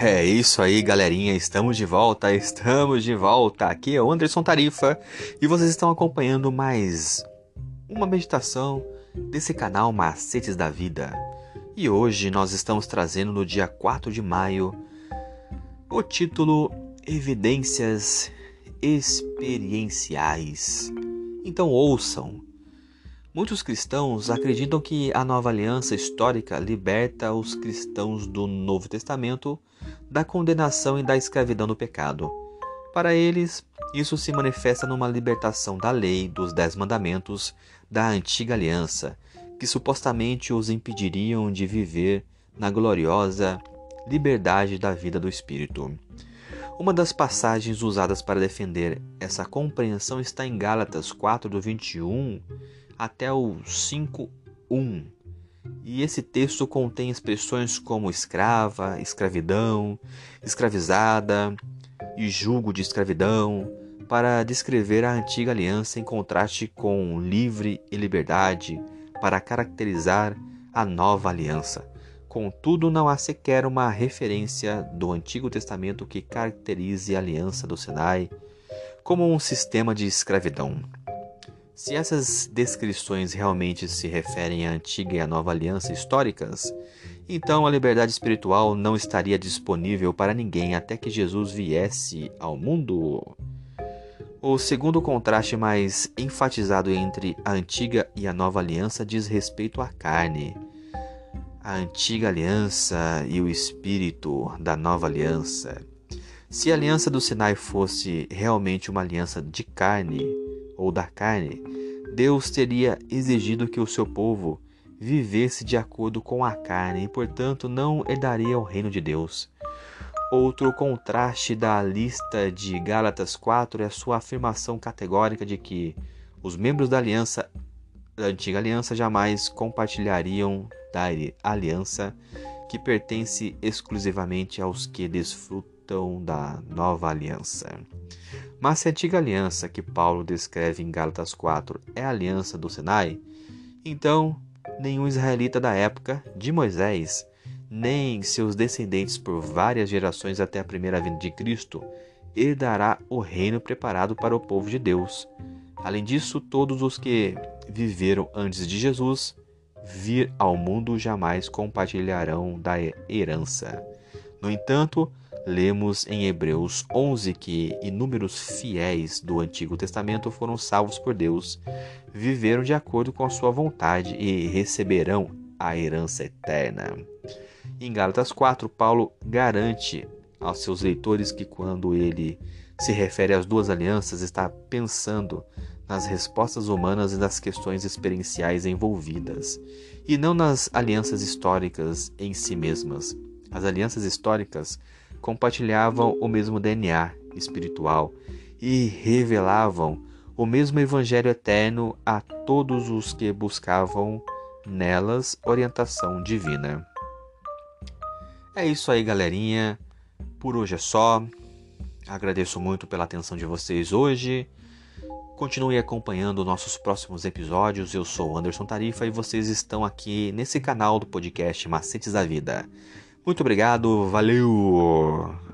É isso aí, galerinha. Estamos de volta, estamos de volta. Aqui é o Anderson Tarifa e vocês estão acompanhando mais uma meditação desse canal Macetes da Vida. E hoje nós estamos trazendo no dia 4 de maio o título Evidências Experienciais. Então ouçam Muitos cristãos acreditam que a nova aliança histórica liberta os cristãos do Novo Testamento da condenação e da escravidão do pecado. Para eles, isso se manifesta numa libertação da lei, dos Dez Mandamentos, da antiga aliança, que supostamente os impediriam de viver na gloriosa liberdade da vida do Espírito. Uma das passagens usadas para defender essa compreensão está em Gálatas 4, do 21 até o 5:1. E esse texto contém expressões como escrava, escravidão, escravizada e julgo de escravidão para descrever a antiga aliança em contraste com livre e liberdade para caracterizar a nova aliança. Contudo, não há sequer uma referência do Antigo Testamento que caracterize a aliança do Sinai como um sistema de escravidão. Se essas descrições realmente se referem à antiga e à nova aliança históricas, então a liberdade espiritual não estaria disponível para ninguém até que Jesus viesse ao mundo. O segundo contraste mais enfatizado entre a antiga e a nova aliança diz respeito à carne. A antiga aliança e o espírito da nova aliança. Se a aliança do Sinai fosse realmente uma aliança de carne, ou da carne, Deus teria exigido que o seu povo vivesse de acordo com a carne e, portanto, não herdaria o reino de Deus. Outro contraste da lista de Gálatas 4 é a sua afirmação categórica de que os membros da aliança da antiga aliança jamais compartilhariam da aliança que pertence exclusivamente aos que desfrutam da nova aliança. Mas se a antiga aliança que Paulo descreve em Gálatas 4 é a aliança do Sinai, então nenhum israelita da época de Moisés, nem seus descendentes por várias gerações até a primeira vinda de Cristo, herdará o reino preparado para o povo de Deus. Além disso, todos os que viveram antes de Jesus vir ao mundo jamais compartilharão da herança. No entanto, lemos em Hebreus 11 que inúmeros fiéis do Antigo Testamento foram salvos por Deus, viveram de acordo com a sua vontade e receberão a herança eterna. Em Gálatas 4, Paulo garante aos seus leitores que quando ele se refere às duas alianças, está pensando nas respostas humanas e nas questões experienciais envolvidas, e não nas alianças históricas em si mesmas. As alianças históricas compartilhavam o mesmo DNA espiritual e revelavam o mesmo Evangelho eterno a todos os que buscavam nelas orientação divina. É isso aí, galerinha. Por hoje é só. Agradeço muito pela atenção de vocês hoje. Continue acompanhando nossos próximos episódios. Eu sou Anderson Tarifa e vocês estão aqui nesse canal do podcast Macetes da Vida. Muito obrigado, valeu!